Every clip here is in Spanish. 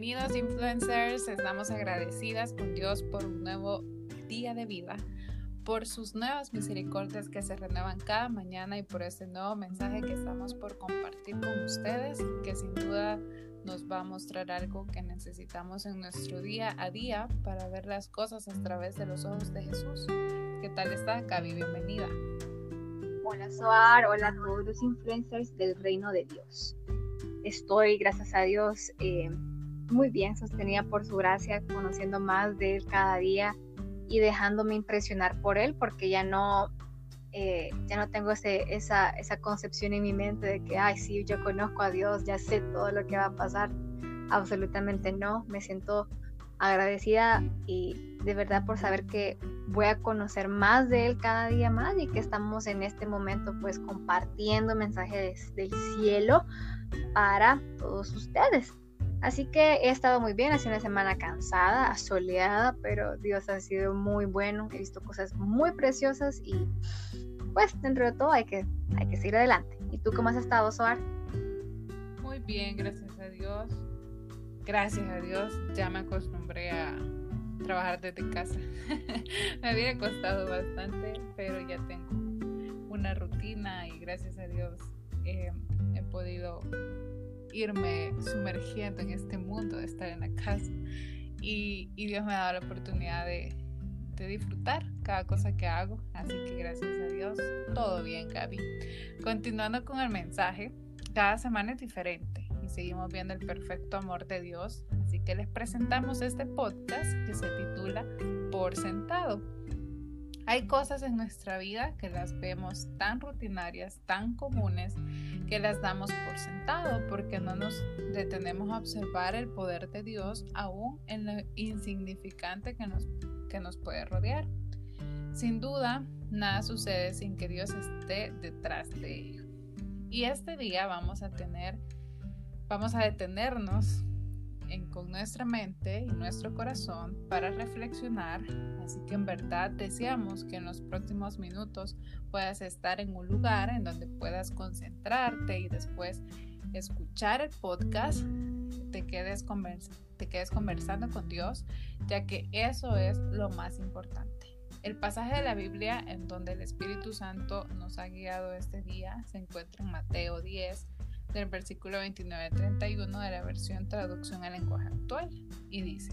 Bienvenidos influencers, estamos agradecidas con Dios por un nuevo día de vida, por sus nuevas misericordias que se renuevan cada mañana y por este nuevo mensaje que estamos por compartir con ustedes, que sin duda nos va a mostrar algo que necesitamos en nuestro día a día para ver las cosas a través de los ojos de Jesús. ¿Qué tal está, Gaby? Bienvenida. Hola, Soar. Hola a todos los influencers del reino de Dios. Estoy, gracias a Dios, eh, muy bien sostenida por su gracia, conociendo más de Él cada día y dejándome impresionar por Él, porque ya no, eh, ya no tengo ese, esa, esa concepción en mi mente de que, ay, sí, yo conozco a Dios, ya sé todo lo que va a pasar. Absolutamente no, me siento agradecida y de verdad por saber que voy a conocer más de Él cada día más y que estamos en este momento pues compartiendo mensajes del cielo para todos ustedes. Así que he estado muy bien, ha sido una semana cansada, asoleada, pero Dios ha sido muy bueno, he visto cosas muy preciosas y pues dentro de todo hay que, hay que seguir adelante. ¿Y tú cómo has estado, Soar? Muy bien, gracias a Dios. Gracias a Dios, ya me acostumbré a trabajar desde casa. me había costado bastante, pero ya tengo una rutina y gracias a Dios eh, he podido irme sumergiendo en este mundo de estar en la casa. Y, Dios me ha dado la oportunidad de, de, disfrutar cada cosa que hago. Así que gracias a Dios, todo bien, Gaby. Continuando con el mensaje, cada semana es diferente y seguimos viendo el perfecto amor de Dios. Así que les presentamos este podcast que se titula Por Sentado. Hay cosas en nuestra vida que las vemos tan rutinarias, tan comunes, que las damos por sentado porque no nos detenemos a observar el poder de Dios aún en lo insignificante que nos, que nos puede rodear. Sin duda, nada sucede sin que Dios esté detrás de ello. Y este día vamos a tener, vamos a detenernos con nuestra mente y nuestro corazón para reflexionar. Así que en verdad deseamos que en los próximos minutos puedas estar en un lugar en donde puedas concentrarte y después escuchar el podcast, te quedes, te quedes conversando con Dios, ya que eso es lo más importante. El pasaje de la Biblia en donde el Espíritu Santo nos ha guiado este día se encuentra en Mateo 10, del versículo 29 31 de la versión traducción al lenguaje actual y dice,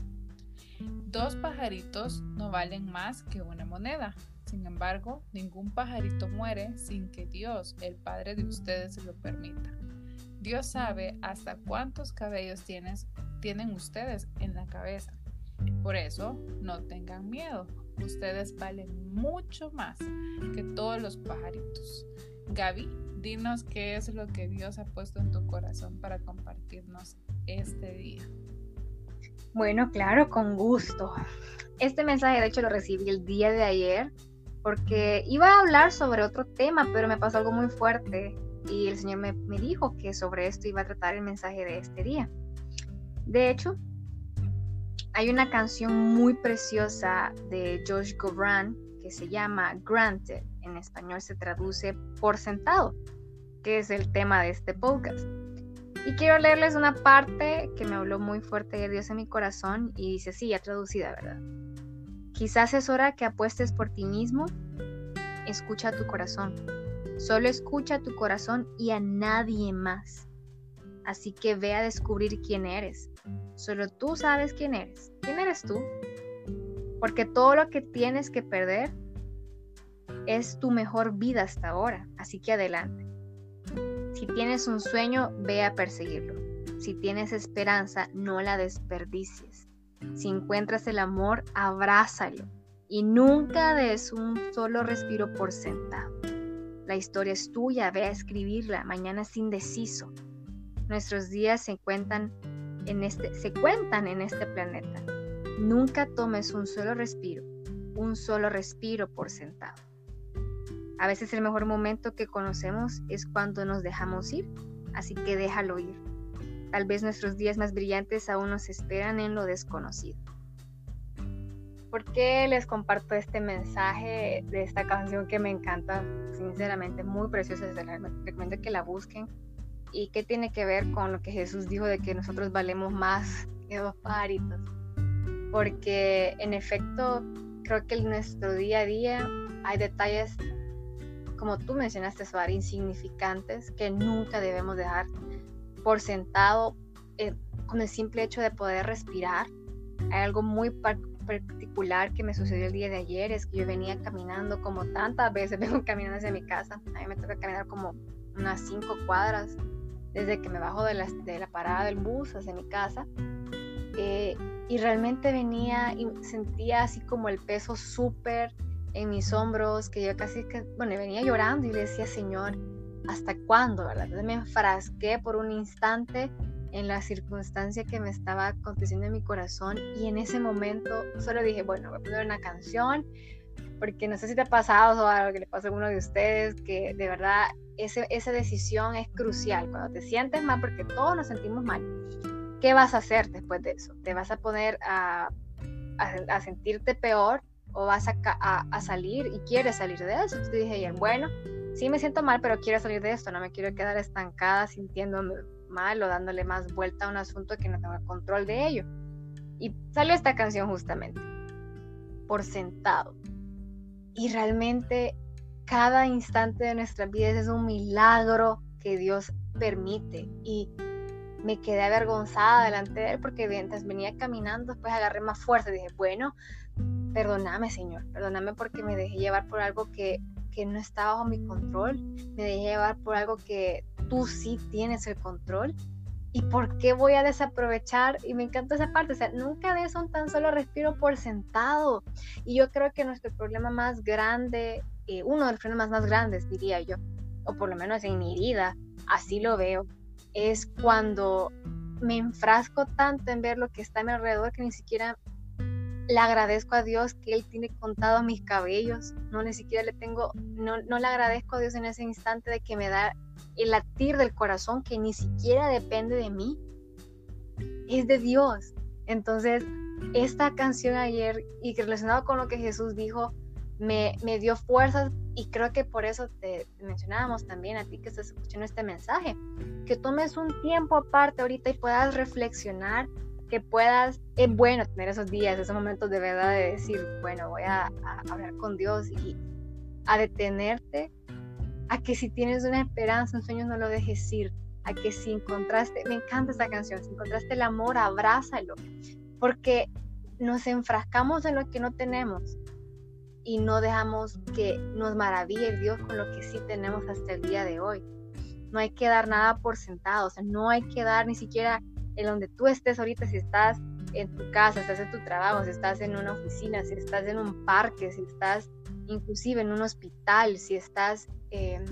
dos pajaritos no valen más que una moneda. Sin embargo, ningún pajarito muere sin que Dios, el Padre de ustedes, lo permita. Dios sabe hasta cuántos cabellos tienen ustedes en la cabeza. Por eso, no tengan miedo. Ustedes valen mucho más que todos los pajaritos. Gaby, dinos qué es lo que Dios ha puesto en tu corazón para compartirnos este día. Bueno, claro, con gusto. Este mensaje de hecho lo recibí el día de ayer porque iba a hablar sobre otro tema, pero me pasó algo muy fuerte y el Señor me, me dijo que sobre esto iba a tratar el mensaje de este día. De hecho, hay una canción muy preciosa de Josh Gobran que se llama Granted. En español se traduce por sentado que es el tema de este podcast. Y quiero leerles una parte que me habló muy fuerte de Dios en mi corazón y dice sí, ya traducida, ¿verdad? Quizás es hora que apuestes por ti mismo. Escucha tu corazón. Solo escucha tu corazón y a nadie más. Así que ve a descubrir quién eres. Solo tú sabes quién eres. ¿Quién eres tú? Porque todo lo que tienes que perder es tu mejor vida hasta ahora. Así que adelante. Si tienes un sueño, ve a perseguirlo. Si tienes esperanza, no la desperdicies. Si encuentras el amor, abrázalo. Y nunca des un solo respiro por sentado. La historia es tuya, ve a escribirla. Mañana es indeciso. Nuestros días se cuentan en este, se cuentan en este planeta. Nunca tomes un solo respiro, un solo respiro por sentado. A veces el mejor momento que conocemos es cuando nos dejamos ir, así que déjalo ir. Tal vez nuestros días más brillantes aún nos esperan en lo desconocido. ¿Por qué les comparto este mensaje de esta canción que me encanta? Sinceramente, muy preciosa. Recomiendo que la busquen. ¿Y qué tiene que ver con lo que Jesús dijo de que nosotros valemos más esos pajaritos. Porque en efecto, creo que en nuestro día a día hay detalles, como tú mencionaste, Suar, insignificantes que nunca debemos dejar por sentado con el simple hecho de poder respirar. Hay algo muy particular que me sucedió el día de ayer, es que yo venía caminando como tantas veces vengo caminando hacia mi casa. A mí me toca caminar como unas cinco cuadras desde que me bajo de la, de la parada del bus hacia mi casa. Eh, y realmente venía y sentía así como el peso súper en mis hombros, que yo casi que, bueno, venía llorando y le decía, Señor, ¿hasta cuándo? ¿verdad? Entonces me enfrasqué por un instante en la circunstancia que me estaba aconteciendo en mi corazón y en ese momento solo dije, bueno, voy a poner una canción, porque no sé si te ha pasado o algo que le pasa a alguno de ustedes, que de verdad ese, esa decisión es crucial. Cuando te sientes mal, porque todos nos sentimos mal, ¿qué vas a hacer después de eso? ¿Te vas a poner a, a, sentirte peor o vas a, a, salir y quieres salir de eso? Entonces dije bueno, sí me siento mal, pero quiero salir de esto, no me quiero quedar estancada sintiéndome mal o dándole más vuelta a un asunto que no tengo control de ello. Y salió esta canción justamente, por sentado. Y realmente cada instante de nuestra vida es un milagro que Dios permite. Y me quedé avergonzada delante de Él porque mientras venía caminando, después agarré más fuerza y dije, bueno, perdóname Señor, perdóname porque me dejé llevar por algo que, que no está bajo mi control, me dejé llevar por algo que tú sí tienes el control. ¿Y por qué voy a desaprovechar? Y me encanta esa parte, o sea, nunca de eso un tan solo respiro por sentado. Y yo creo que nuestro problema más grande, eh, uno de los problemas más grandes, diría yo, o por lo menos en mi vida, así lo veo, es cuando me enfrasco tanto en ver lo que está a mi alrededor que ni siquiera le agradezco a Dios que Él tiene contado mis cabellos, no ni siquiera le tengo, no, no le agradezco a Dios en ese instante de que me da el latir del corazón que ni siquiera depende de mí, es de Dios. Entonces, esta canción ayer y relacionado con lo que Jesús dijo, me, me dio fuerzas y creo que por eso te, mencionábamos también a ti que estás escuchando este mensaje, que tomes un tiempo aparte ahorita y puedas reflexionar, que puedas, es bueno tener esos días, esos momentos de verdad de decir, bueno, voy a, a hablar con Dios y a detenerte a que si tienes una esperanza, un sueño, no lo dejes ir, a que si encontraste, me encanta esta canción, si encontraste el amor, abrázalo, porque nos enfrascamos en lo que no tenemos y no dejamos que nos maraville Dios con lo que sí tenemos hasta el día de hoy. No hay que dar nada por sentado, o sea, no hay que dar ni siquiera en donde tú estés ahorita, si estás en tu casa, estás en tu trabajo, si estás en una oficina, si estás en un parque, si estás inclusive en un hospital, si estás em,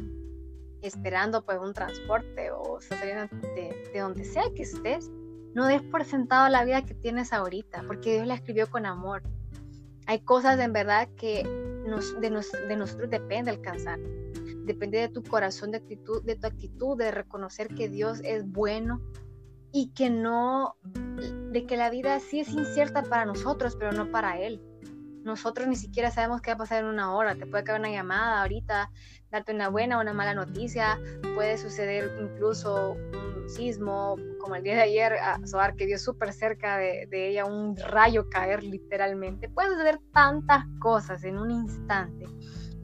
esperando pues un transporte o saliendo de, donde sea que estés, no des por sentado la vida que tienes ahorita, porque Dios la escribió con amor. Hay cosas en verdad que nos, de, de nosotros depende alcanzar. Depende de tu corazón, de, actitud, de tu actitud, de reconocer que Dios es bueno y que no, de que la vida sí es incierta para nosotros, pero no para Él nosotros ni siquiera sabemos qué va a pasar en una hora. Te puede caer una llamada ahorita, darte una buena o una mala noticia. Puede suceder incluso un sismo, como el día de ayer, a Soar que vio súper cerca de, de, ella un rayo caer literalmente. Puede suceder tantas cosas en un instante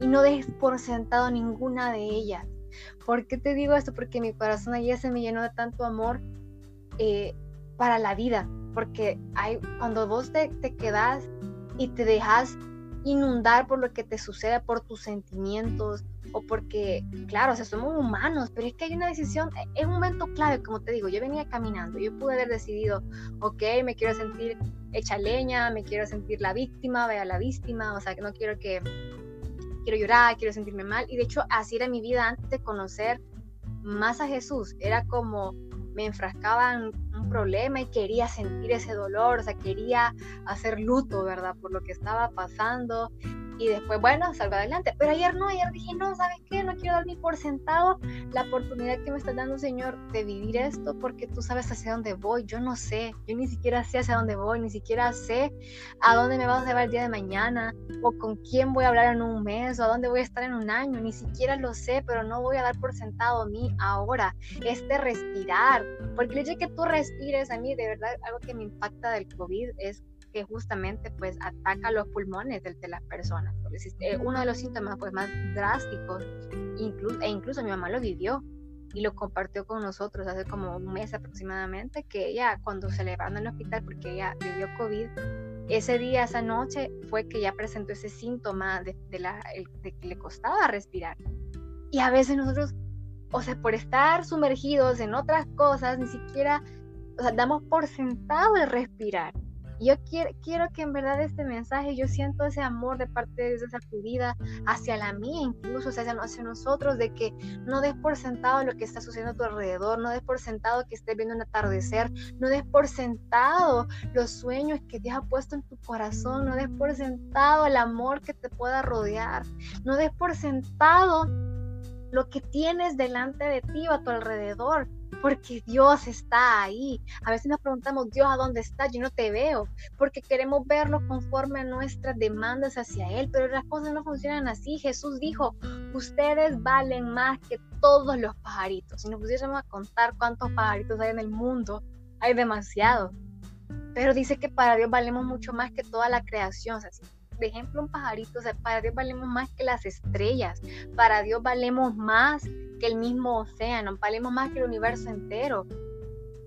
y no dejes por sentado ninguna de ellas. ¿Por qué te digo esto? Porque mi corazón ayer se me llenó de tanto amor eh, para la vida. Porque hay, cuando vos te, te quedas y te dejas inundar por lo que te suceda, por tus sentimientos o porque, claro, o sea, somos humanos, pero es que hay una decisión, es un momento clave, como te digo, yo venía caminando, yo pude haber decidido, ok, me quiero sentir hecha leña, me quiero sentir la víctima, vea la víctima, o sea, que no quiero que, quiero llorar, quiero sentirme mal, y de hecho así era mi vida antes de conocer más a Jesús, era como me enfrascaba en un problema y quería sentir ese dolor, o sea, quería hacer luto, ¿verdad? Por lo que estaba pasando y después, bueno, salgo adelante. Pero ayer no, ayer dije, no, ¿sabes qué? No quiero dar ni por sentado la oportunidad que me está dando, Señor, de vivir esto, porque tú sabes hacia dónde voy. Yo no sé, yo ni siquiera sé hacia dónde voy, ni siquiera sé a dónde me vas a llevar el día de mañana, o con quién voy a hablar en un mes, o a dónde voy a estar en un año, ni siquiera lo sé, pero no voy a dar por sentado a mí ahora. Este respirar, porque el hecho de que tú respires, a mí de verdad algo que me impacta del COVID es que justamente pues ataca los pulmones de, de las personas. Eh, uno de los síntomas pues más drásticos e incluso mi mamá lo vivió y lo compartió con nosotros hace como un mes aproximadamente, que ella cuando se levantó en el hospital porque ella vivió COVID, ese día, esa noche, fue que ya presentó ese síntoma de, de, la, de que le costaba respirar. Y a veces nosotros, o sea, por estar sumergidos en otras cosas, ni siquiera, o sea, damos por sentado el respirar yo quiero, quiero que en verdad este mensaje, yo siento ese amor de parte de esa vida hacia la mía, incluso hacia, hacia nosotros, de que no des por sentado lo que está sucediendo a tu alrededor, no des por sentado que estés viendo un atardecer, no des por sentado los sueños que Dios ha puesto en tu corazón, no des por sentado el amor que te pueda rodear, no des por sentado lo que tienes delante de ti o a tu alrededor porque Dios está ahí. A veces nos preguntamos, Dios, ¿a dónde está? Yo no te veo, porque queremos verlo conforme a nuestras demandas hacia Él, pero las cosas no funcionan así. Jesús dijo, ustedes valen más que todos los pajaritos. Si nos pusiéramos a contar cuántos pajaritos hay en el mundo, hay demasiados. Pero dice que para Dios valemos mucho más que toda la creación. O sea, de ejemplo un pajarito, o sea, para Dios valemos más que las estrellas, para Dios valemos más que el mismo océano, valemos más que el universo entero.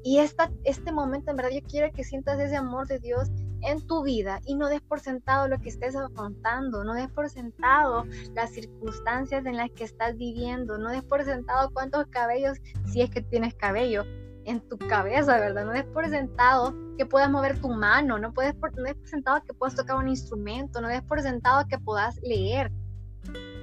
Y esta, este momento, en verdad, yo quiero que sientas ese amor de Dios en tu vida y no des por sentado lo que estés afrontando, no des por sentado las circunstancias en las que estás viviendo, no des por sentado cuántos cabellos, si es que tienes cabello, en tu cabeza, ¿verdad? No des por sentado que puedas mover tu mano, no, puedes por, no des por sentado que puedas tocar un instrumento, no des por sentado que puedas leer,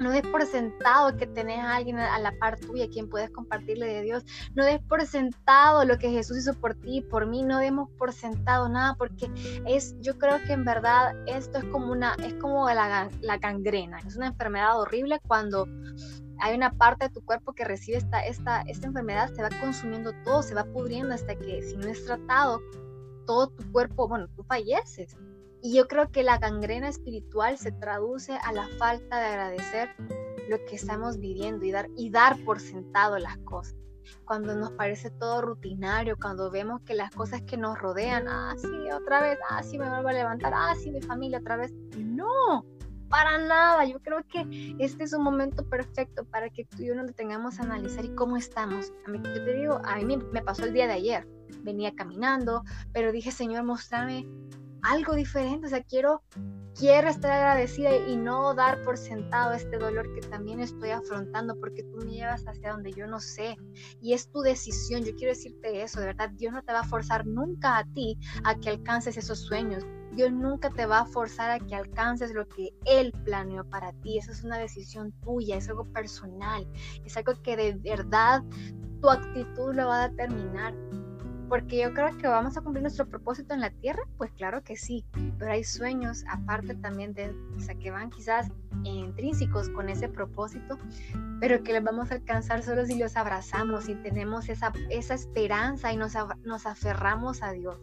no des por sentado que tenés a alguien a la par tuya quien puedes compartirle de Dios. No des por sentado lo que Jesús hizo por ti por mí. No demos por sentado nada porque es, yo creo que en verdad esto es como una, es como la, la gangrena. Es una enfermedad horrible cuando hay una parte de tu cuerpo que recibe esta, esta, esta enfermedad, se va consumiendo todo, se va pudriendo hasta que si no es tratado, todo tu cuerpo, bueno, tú falleces. Y yo creo que la gangrena espiritual se traduce a la falta de agradecer lo que estamos viviendo y dar, y dar por sentado las cosas. Cuando nos parece todo rutinario, cuando vemos que las cosas que nos rodean, ah, sí, otra vez, ah, sí, me vuelvo a levantar, ah, sí, mi familia otra vez. No, para nada. Yo creo que este es un momento perfecto para que tú y yo nos detengamos a analizar y cómo estamos. A mí, yo te digo, a mí me pasó el día de ayer. Venía caminando, pero dije, Señor, mostrame algo diferente. O sea, quiero, quiero estar agradecida y no dar por sentado este dolor que también estoy afrontando porque tú me llevas hacia donde yo no sé. Y es tu decisión. Yo quiero decirte eso, de verdad. Dios no te va a forzar nunca a ti a que alcances esos sueños. Dios nunca te va a forzar a que alcances lo que Él planeó para ti. Esa es una decisión tuya, es algo personal, es algo que de verdad tu actitud lo va a determinar. Porque yo creo que vamos a cumplir nuestro propósito en la tierra, pues claro que sí, pero hay sueños aparte también de, o sea, que van quizás intrínsecos con ese propósito, pero que los vamos a alcanzar solo si los abrazamos y tenemos esa, esa esperanza y nos, nos aferramos a Dios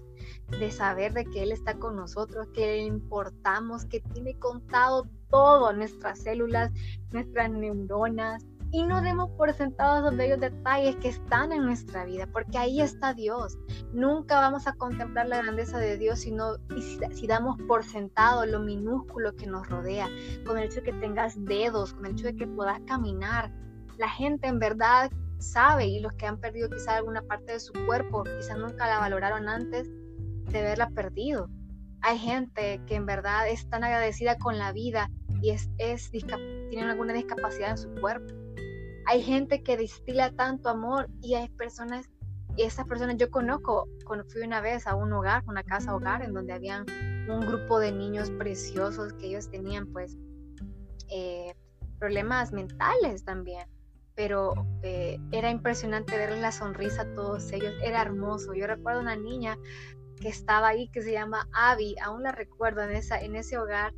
de saber de que Él está con nosotros, que le importamos, que tiene contado todo, nuestras células, nuestras neuronas, y no demos por sentados los bellos detalles que están en nuestra vida, porque ahí está Dios. Nunca vamos a contemplar la grandeza de Dios si, si, damos por sentado lo minúsculo que nos rodea, con el hecho de que tengas dedos, con el hecho de que puedas caminar. La gente en verdad sabe y los que han perdido quizá alguna parte de su cuerpo, quizá nunca la valoraron antes, de haberla perdido. Hay gente que en verdad es tan agradecida con la vida y es, es tienen alguna discapacidad en su cuerpo. Hay gente que destila tanto amor y hay personas, y esas personas yo conozco, fui una vez a un hogar, una casa hogar, en donde habían un grupo de niños preciosos que ellos tenían pues eh, problemas mentales también pero eh, era impresionante ver la sonrisa a todos ellos, era hermoso. Yo recuerdo una niña que estaba ahí, que se llama Abby, aún la recuerdo en, esa, en ese hogar,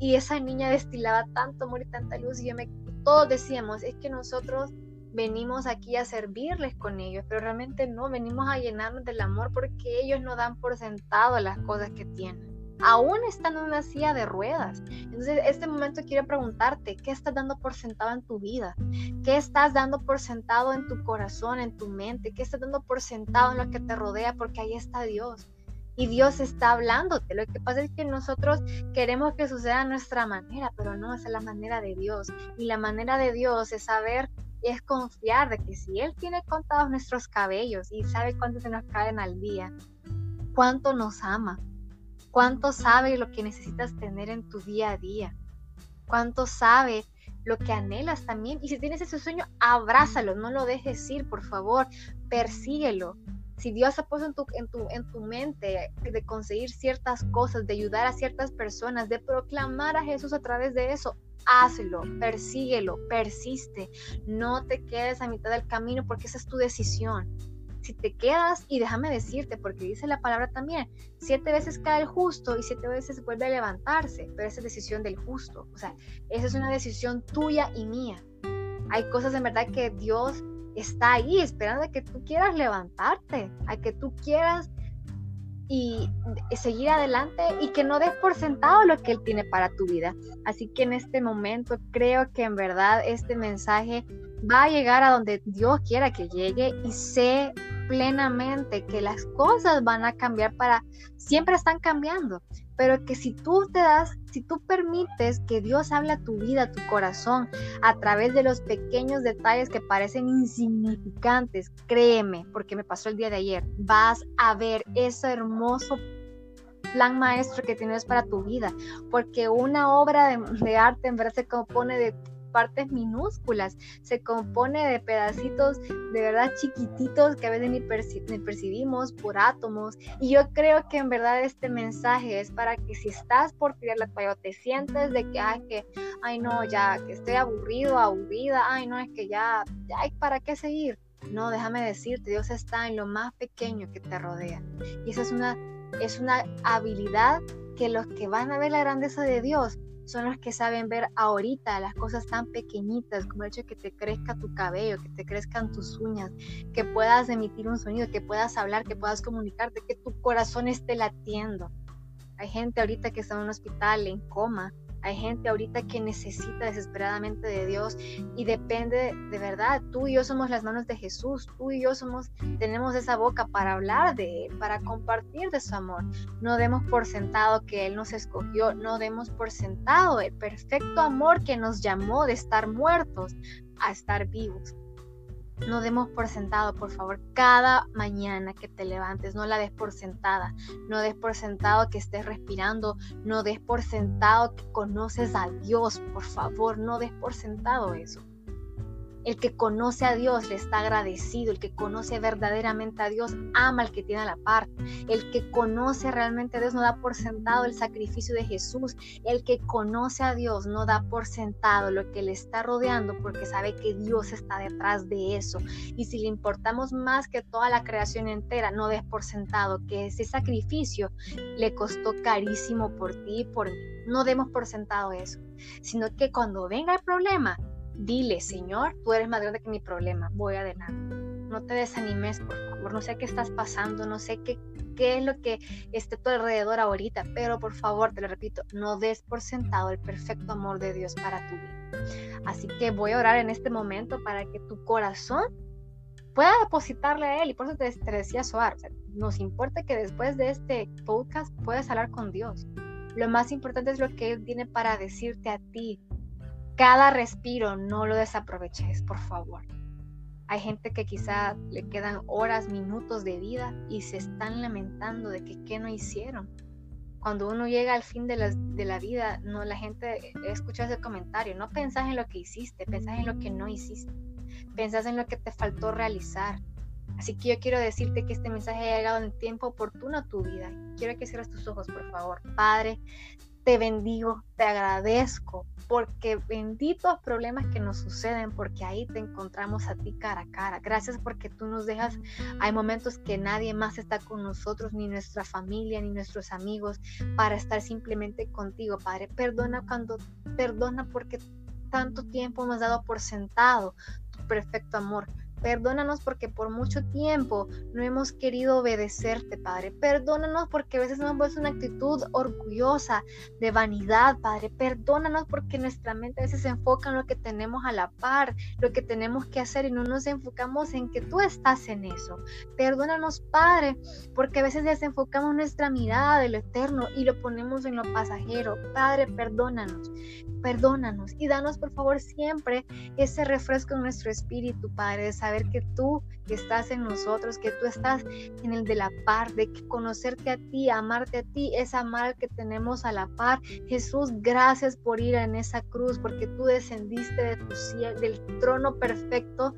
y esa niña destilaba tanto amor y tanta luz y yo me, todos decíamos, es que nosotros venimos aquí a servirles con ellos, pero realmente no, venimos a llenarnos del amor porque ellos no dan por sentado las cosas que tienen. Aún están en una silla de ruedas. Entonces, este momento quiero preguntarte, ¿qué estás dando por sentado en tu vida? ¿Qué estás dando por sentado en tu corazón, en tu mente? ¿Qué estás dando por sentado en lo que te rodea? Porque ahí está Dios y Dios está hablándote. Lo que pasa es que nosotros queremos que suceda a nuestra manera, pero no es la manera de Dios. Y la manera de Dios es saber, es confiar de que si Él tiene contados nuestros cabellos y sabe cuánto se nos caen al día, cuánto nos ama, cuánto sabe lo que necesitas tener en tu día a día, cuánto sabe lo que anhelas también. Y si tienes ese sueño, abrázalo, no lo dejes ir, por favor, persíguelo si Dios ha puesto en tu, en, tu, en tu mente de conseguir ciertas cosas, de ayudar a ciertas personas, de proclamar a Jesús a través de eso, hazlo, persíguelo, persiste. No te quedes a mitad del camino porque esa es tu decisión. Si te quedas, y déjame decirte, porque dice la palabra también, siete veces cae el justo y siete veces vuelve a levantarse, pero esa es decisión del justo. O sea, esa es una decisión tuya y mía. Hay cosas en verdad que Dios está ahí esperando a que tú quieras levantarte, a que tú quieras y seguir adelante y que no des por sentado lo que Él tiene para tu vida. Así que en este momento creo que en verdad este mensaje va a llegar a donde Dios quiera que llegue y sé plenamente que las cosas van a cambiar para, siempre están cambiando, pero que si tú te das, si tú permites que Dios hable a tu vida, a tu corazón, a través de los pequeños detalles que parecen insignificantes, créeme, porque me pasó el día de ayer, vas a ver ese hermoso plan maestro que tienes para tu vida, porque una obra de, de arte en verdad se compone de partes minúsculas, se compone de pedacitos de verdad chiquititos que a veces ni, percibimos por átomos. Y yo creo que en verdad este mensaje es para que si estás por tirar la toalla te sientes de que, ay, que, ay no, ya, que estoy aburrido, aburrida, ay no, es que ya, ya, ¿para qué seguir? No, déjame decirte, Dios está en lo más pequeño que te rodea. Y esa es una, es una habilidad que los que van a ver la grandeza de Dios son los que saben ver ahorita las cosas tan pequeñitas como el hecho de que te crezca tu cabello, que te crezcan tus uñas, que puedas emitir un sonido, que puedas hablar, que puedas comunicarte, que tu corazón esté latiendo. Hay gente ahorita que está en un hospital en coma hay gente ahorita que necesita desesperadamente de Dios y depende de verdad. Tú y yo somos las manos de Jesús. Tú y yo somos, tenemos esa boca para hablar de Él, para compartir de su amor. No demos por sentado que Él nos escogió. No demos por sentado el perfecto amor que nos llamó de estar muertos a estar vivos. No demos por sentado, por favor, cada mañana que te levantes, no la des por sentada, no des por sentado que estés respirando, no des por sentado que conoces a Dios, por favor, no des por sentado eso. El que conoce a Dios le está agradecido. El que conoce verdaderamente a Dios ama al que tiene a la par. El que conoce realmente a Dios no da por sentado el sacrificio de Jesús. El que conoce a Dios no da por sentado lo que le está rodeando porque sabe que Dios está detrás de eso. Y si le importamos más que toda la creación entera, no des por sentado que ese sacrificio le costó carísimo por ti y por mí. No demos por sentado eso, sino que cuando venga el problema, Dile, Señor, tú eres más grande que mi problema, voy adelante. No te desanimes, por favor, no sé qué estás pasando, no sé qué, qué es lo que esté a tu alrededor ahorita, pero por favor, te lo repito, no des por sentado el perfecto amor de Dios para tu vida. Así que voy a orar en este momento para que tu corazón pueda depositarle a Él. Y por eso te, decía Soar, nos importa que después de este podcast puedas hablar con Dios. Lo más importante es lo que Él tiene para decirte a ti, cada respiro no lo desaproveches, por favor. Hay gente que quizá le quedan horas, minutos de vida y se están lamentando de que qué no hicieron. Cuando uno llega al fin de la, de la vida, no la gente escucha ese comentario. No pensás en lo que hiciste, pensás en lo que no hiciste. Pensás en lo que te faltó realizar. Así que yo quiero decirte que este mensaje ha llegado en tiempo oportuno a tu vida. Quiero que cierres tus ojos, por favor. Padre, te bendigo, te agradezco, porque benditos problemas que nos suceden, porque ahí te encontramos a ti cara a cara. Gracias porque tú nos dejas, hay momentos que nadie más está con nosotros, ni nuestra familia, ni nuestros amigos, para estar simplemente contigo, Padre. Perdona cuando, perdona porque tanto tiempo hemos dado por sentado tu perfecto amor. Perdónanos porque por mucho tiempo no hemos querido obedecerte, Padre. Perdónanos porque a veces hemos puesto una actitud orgullosa, de vanidad, Padre. Perdónanos porque nuestra mente a veces se enfoca en lo que tenemos a la par, lo que tenemos que hacer y no nos enfocamos en que tú estás en eso. Perdónanos, Padre, porque a veces desenfocamos nuestra mirada de lo eterno y lo ponemos en lo pasajero. Padre, perdónanos, perdónanos y danos por favor siempre ese refresco en nuestro espíritu, Padre, de saber que tú estás en nosotros, que tú estás en el de la par, de conocerte a ti, amarte a ti, es amar que tenemos a la par. Jesús, gracias por ir en esa cruz, porque tú descendiste de tu, del trono perfecto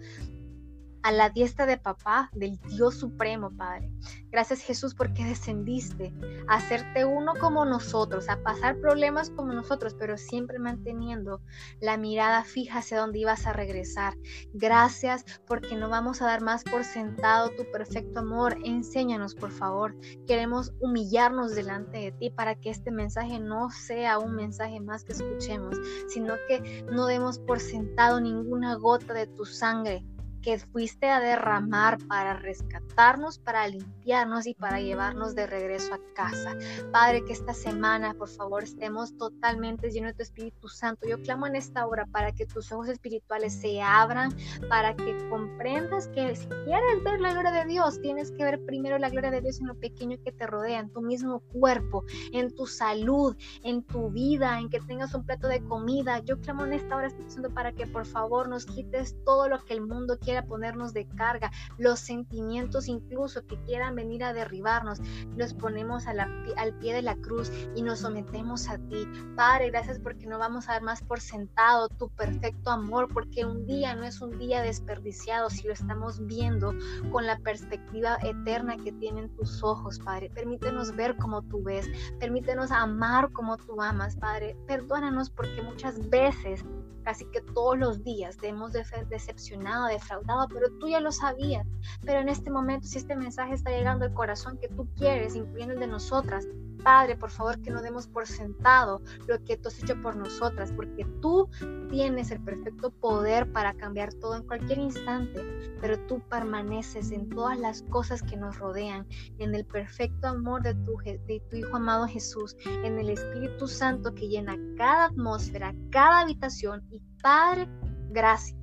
a la diestra de papá, del Dios Supremo, Padre. Gracias Jesús porque descendiste a hacerte uno como nosotros, a pasar problemas como nosotros, pero siempre manteniendo la mirada fija hacia donde ibas a regresar. Gracias porque no vamos a dar más por sentado tu perfecto amor. Enséñanos, por favor. Queremos humillarnos delante de ti para que este mensaje no sea un mensaje más que escuchemos, sino que no demos por sentado ninguna gota de tu sangre que fuiste a derramar para rescatarnos, para limpiarnos y para llevarnos de regreso a casa. Padre, que esta semana, por favor, estemos totalmente llenos de tu Espíritu Santo. Yo clamo en esta hora para que tus ojos espirituales se abran, para que comprendas que si quieres ver la gloria de Dios, tienes que ver primero la gloria de Dios en lo pequeño que te rodea, en tu mismo cuerpo, en tu salud, en tu vida, en que tengas un plato de comida. Yo clamo en esta hora, Espíritu Santo, para que por favor nos quites todo lo que el mundo quiere ponernos de carga, los sentimientos incluso que quieran venir a derribarnos, los ponemos al pie de la cruz y nos sometemos a ti. Padre, gracias porque no vamos a dar más por sentado tu perfecto amor, porque un día no es un día desperdiciado si lo estamos viendo con la perspectiva eterna que tienen tus ojos, Padre. Permítenos ver como tú ves, permítenos amar como tú amas, Padre. Perdónanos porque muchas veces casi que todos los días te hemos decepcionado, defraudado, pero tú ya lo sabías. Pero en este momento, si este mensaje está llegando al corazón que tú quieres, incluyendo el de nosotras, Padre, por favor, que no demos por sentado lo que tú has hecho por nosotras, porque tú tienes el perfecto poder para cambiar todo en cualquier instante, pero tú permaneces en todas las cosas que nos rodean, en el perfecto amor de tu, de tu Hijo amado Jesús, en el Espíritu Santo que llena cada atmósfera, cada habitación. Y Padre, gracias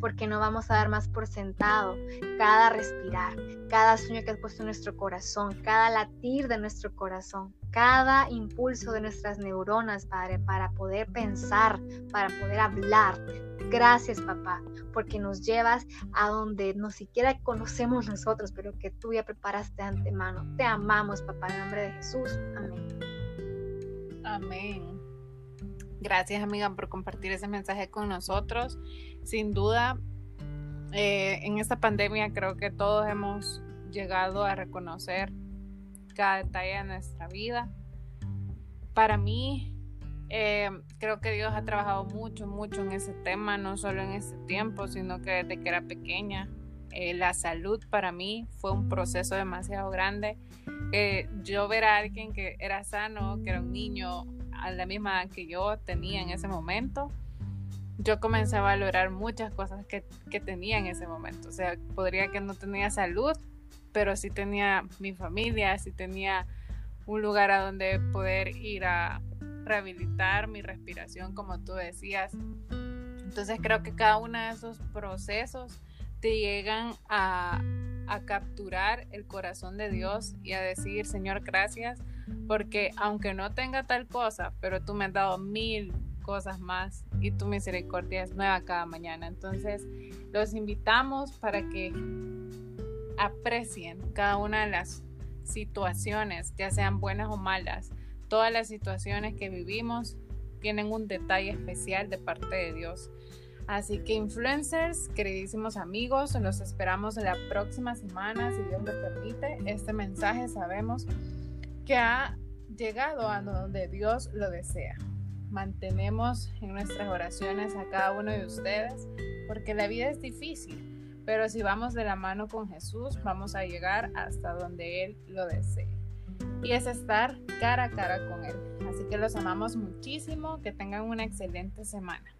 porque no vamos a dar más por sentado cada respirar, cada sueño que has puesto en nuestro corazón, cada latir de nuestro corazón, cada impulso de nuestras neuronas, Padre, para poder pensar, para poder hablar. Gracias, papá, porque nos llevas a donde no siquiera conocemos nosotros, pero que tú ya preparaste de antemano. Te amamos, papá, en nombre de Jesús. Amén. Amén. Gracias, amiga, por compartir ese mensaje con nosotros sin duda, eh, en esta pandemia creo que todos hemos llegado a reconocer cada detalle de nuestra vida. Para mí, eh, creo que Dios ha trabajado mucho, mucho en ese tema, no solo en ese tiempo, sino que desde que era pequeña. Eh, la salud para mí fue un proceso demasiado grande. yo ver a alguien que era sano, que era un niño a la misma edad que yo tenía en ese momento, yo comencé a valorar muchas cosas que, tenía en ese momento. O sea, podría que no tenía salud, pero sí tenía mi familia, sí tenía un lugar a donde poder ir a rehabilitar mi respiración, como tú decías. Entonces creo que cada uno de esos procesos te llegan a, a capturar el corazón de Dios y a decir, Señor, gracias, porque aunque no tenga tal cosa, pero tú me has dado mil cosas más y tu misericordia es nueva cada mañana. Entonces, los invitamos para que aprecien cada una de las situaciones, ya sean buenas o malas. Todas las situaciones que vivimos tienen un detalle especial de parte de Dios. Así que influencers, queridísimos amigos, los esperamos la próxima semana, si Dios lo permite. Este mensaje sabemos que ha llegado a donde Dios lo desea. Mantenemos en nuestras oraciones a cada uno de ustedes porque la vida es difícil, pero si vamos de la mano con Jesús vamos a llegar hasta donde Él lo desee. Y es estar cara a cara con Él. Así que los amamos muchísimo, que tengan una excelente semana.